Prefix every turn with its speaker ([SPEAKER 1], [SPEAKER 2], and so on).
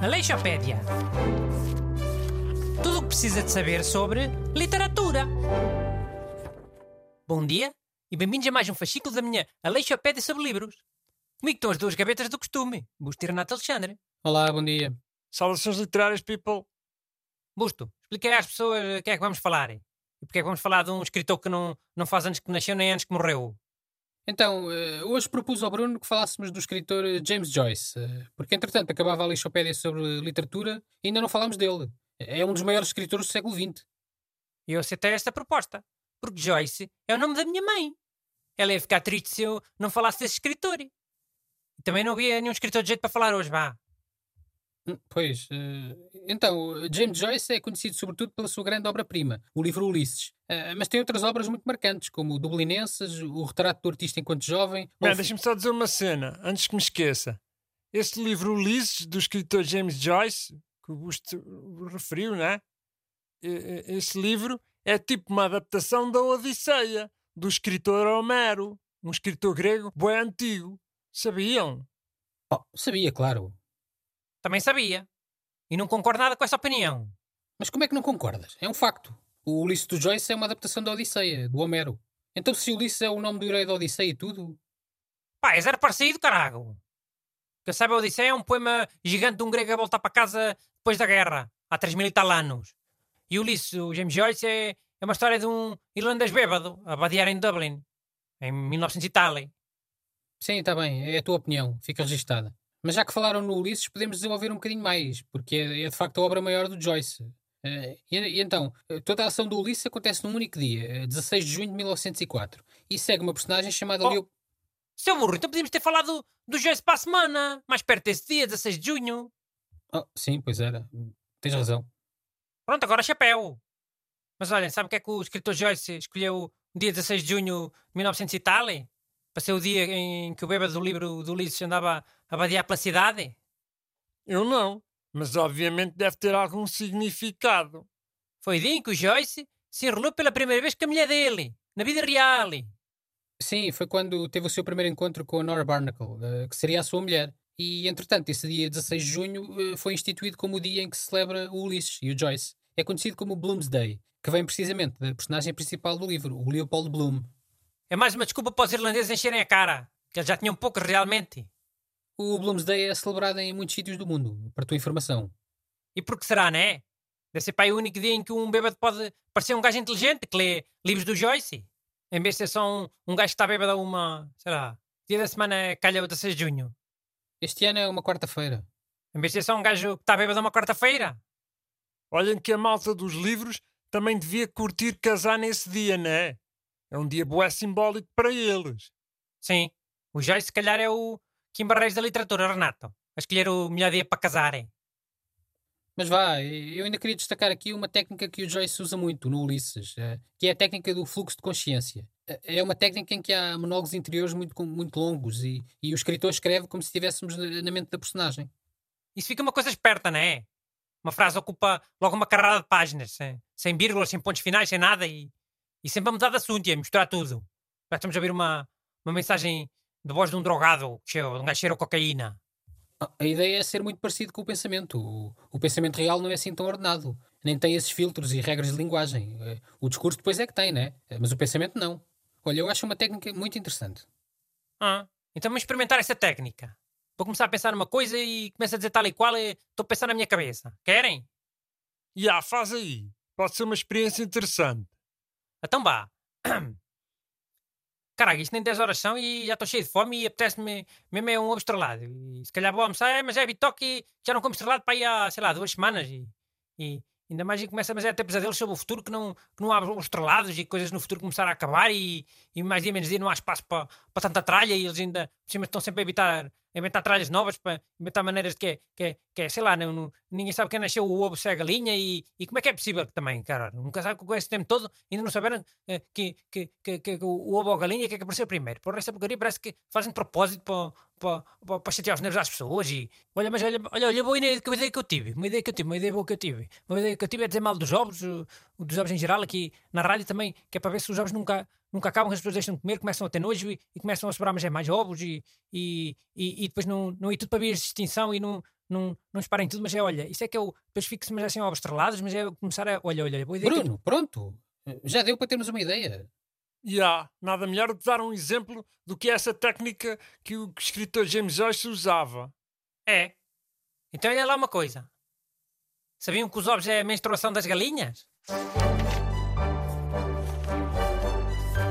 [SPEAKER 1] Aleixopédia. Tudo o que precisa de saber sobre literatura. Bom dia e bem-vindos a mais um fascículo da minha Aleixopédia sobre livros. Comigo estão as duas gavetas do costume, Busto e Renato Alexandre.
[SPEAKER 2] Olá, bom dia.
[SPEAKER 3] Saudações literárias, people.
[SPEAKER 1] Busto, expliquei às pessoas o que é que vamos falar. E porque é que vamos falar de um escritor que não, não faz anos que nasceu nem anos que morreu.
[SPEAKER 2] Então, eh, hoje propus ao Bruno que falássemos do escritor eh, James Joyce, eh, porque entretanto acabava a lixopédia sobre literatura e ainda não falámos dele. É um dos maiores escritores do século XX.
[SPEAKER 1] E eu aceitei esta proposta, porque Joyce é o nome da minha mãe. Ela ia ficar triste se eu não falasse desse escritor. Também não havia nenhum escritor de jeito para falar hoje, vá.
[SPEAKER 2] Pois, eh, então, James Joyce é conhecido sobretudo pela sua grande obra-prima, o livro Ulisses. Eh, Mas tem outras obras muito marcantes, como o Dublinenses, o Retrato do Artista Enquanto Jovem. Ou-
[SPEAKER 3] deixa-me só dizer uma cena, antes que me esqueça. Este livro Ulisses, do escritor James Joyce, que o Busto referiu, né? E- e- Este livro é tipo uma adaptação da Odisseia, do escritor Homero, um escritor grego bem antigo. Sabiam?
[SPEAKER 2] Oh, sabia, claro.
[SPEAKER 1] Também sabia. E não concordo nada com essa opinião.
[SPEAKER 2] Mas como é que não concordas? É um facto. O Ulisses do Joyce é uma adaptação da Odisseia, do Homero. Então, se Ulisses é o nome do herói da Odisseia e tudo,
[SPEAKER 1] Pá, é zero parecido, carago. Que eu saiba, a Odisseia é um poema gigante de um grego a voltar para casa depois da guerra, há 3 mil e tal anos. E Ulisses, o James Joyce, é, é uma história de um irlandês bêbado a vadiar em Dublin, em 1900 e tal.
[SPEAKER 2] sim, está bem, é a tua opinião, fica registada. Mas já que falaram no Ulisses, podemos desenvolver um bocadinho mais, porque é, é de facto a obra maior do Joyce. Eh, e, e então, eh, toda a ação do Ulisses acontece num único dia, eh, 16 de junho de 1904, e segue uma personagem chamada
[SPEAKER 1] Oh.
[SPEAKER 2] Leo.
[SPEAKER 1] Seu burro, então podíamos ter falado do Joyce para a semana, mais perto desse dia, 16 de junho.
[SPEAKER 2] Oh, sim, pois era, tens razão.
[SPEAKER 1] Pronto, agora chapéu. Mas olhem, sabe o que é que o escritor Joyce escolheu o dia 16 de junho de 1900 e tal? Para ser o dia em que o bêbado do livro do Ulisses andava a vadiar pela cidade?
[SPEAKER 3] Eu não, mas obviamente deve ter algum significado.
[SPEAKER 1] Foi o dia em que o Joyce se enrolou pela primeira vez com a mulher dele, na vida real.
[SPEAKER 2] Sim, foi quando teve o seu primeiro encontro com a Nora Barnacle, eh, que seria a sua mulher. E, entretanto, esse dia 16 de junho eh, foi instituído como o dia em que se celebra o Ulisses e o Joyce. É conhecido como Bloomsday, que vem precisamente da personagem principal do livro, o Leopold Bloom.
[SPEAKER 1] É mais uma desculpa para os irlandeses encherem a cara, que eles já tinham poucos realmente.
[SPEAKER 2] O Bloomsday é celebrado em muitos sítios do mundo, para a tua informação.
[SPEAKER 1] E por que será, né? Deve ser para aí o único dia em que um bêbado pode parecer um gajo inteligente que lê livros do Joyce. Em vez de ser só um, um gajo que está bêbado a uma, sei lá, dia da semana calha o 16 de junho.
[SPEAKER 2] Este ano é uma quarta-feira.
[SPEAKER 1] Em vez de ser só um gajo que está bêbado a uma quarta-feira.
[SPEAKER 3] Olhem que a malta dos livros também devia curtir casar nesse dia, né? É um dia bué simbólico para eles.
[SPEAKER 1] Sim, o Joyce se calhar é o Kim Barreiros da literatura, Renato. A escolher o melhor dia para casarem.
[SPEAKER 2] Mas vá, eu ainda queria destacar aqui uma técnica que o Joyce usa muito no Ulisses, eh, que é a técnica do fluxo de consciência. Eh, É uma técnica em que há monólogos interiores muito, muito longos e, e o escritor escreve como se estivéssemos na na mente da personagem.
[SPEAKER 1] Isso fica uma coisa esperta, não é? Uma frase ocupa logo uma carrada de páginas, sem, sem vírgulas, sem pontos finais, sem nada e, e sempre a mudar de assunto e a misturar tudo. Já estamos a ver uma, uma mensagem de voz de um drogado, de um gajo cheiro a cocaína.
[SPEAKER 2] A ideia é ser muito parecido com o pensamento. O, o pensamento real não é assim tão ordenado. Nem tem esses filtros e regras de linguagem. Eh, O discurso depois é que tem, né? Eh, Mas o pensamento não. Olha, eu acho uma técnica muito interessante.
[SPEAKER 1] Ah, então vamos experimentar essa técnica. Vou começar a pensar numa coisa e começo a dizer tal e qual e estou a pensar na minha cabeça. Querem?
[SPEAKER 3] E ah, faz aí. Pode ser uma experiência interessante.
[SPEAKER 1] Então vá. Caralho, isto nem 10 horas são e já estou cheio de fome e apetece-me mesmo é um ovo estrelado. E se calhar vou almoçar, mas é bitoque e já não como estrelado para aí há, sei lá, duas semanas. E, e ainda mais e começa mas é a ter pesadelos sobre o futuro que não, que não há ovos estrelados e coisas no futuro começar a acabar e, e mais dia menos dia não há espaço para, para tanta tralha e eles ainda por cima estão sempre a evitar inventar tralhas novas para inventar maneiras de que é, que é, que é sei lá, não, não- ninguém sabe quem nasceu o ovo se é a galinha e, e como é que é possível também, cara? Nunca sabe com esse tempo todo ainda não saberam eh, que, que, que, que, o ovo ou a galinha que é que apareceu primeiro. Por essa porcaria parece que fazem de propósito para, para, para, para chatear os nervos às pessoas e olha, mas olha, olha, olha boa ideia, que ideia que eu tive, uma ideia que eu tive, uma ideia boa que eu tive. Uma ideia que eu tive é dizer mal dos ovos, dos ovos em geral, aqui na rádio também, que é para ver se os ovos nunca, nunca acabam, que as pessoas deixam de comer, começam a ter nojo e, e começam a sobrar mais, mais ovos e, e, e, e depois não, não ir tudo para vias de extinção e não, não, não disparem tudo, mas é olha, isso é que eu depois fico-se mas assim ovos estrelados, mas é começar a olha, olha, boa ideia que
[SPEAKER 2] Bruno, pronto. Já deu para termos uma ideia.
[SPEAKER 3] E há nada melhor do que dar um exemplo do que é essa técnica que o escritor James Joyce usava.
[SPEAKER 1] É. Então olha lá uma coisa. Sabiam que os ovos é a menstruação das galinhas?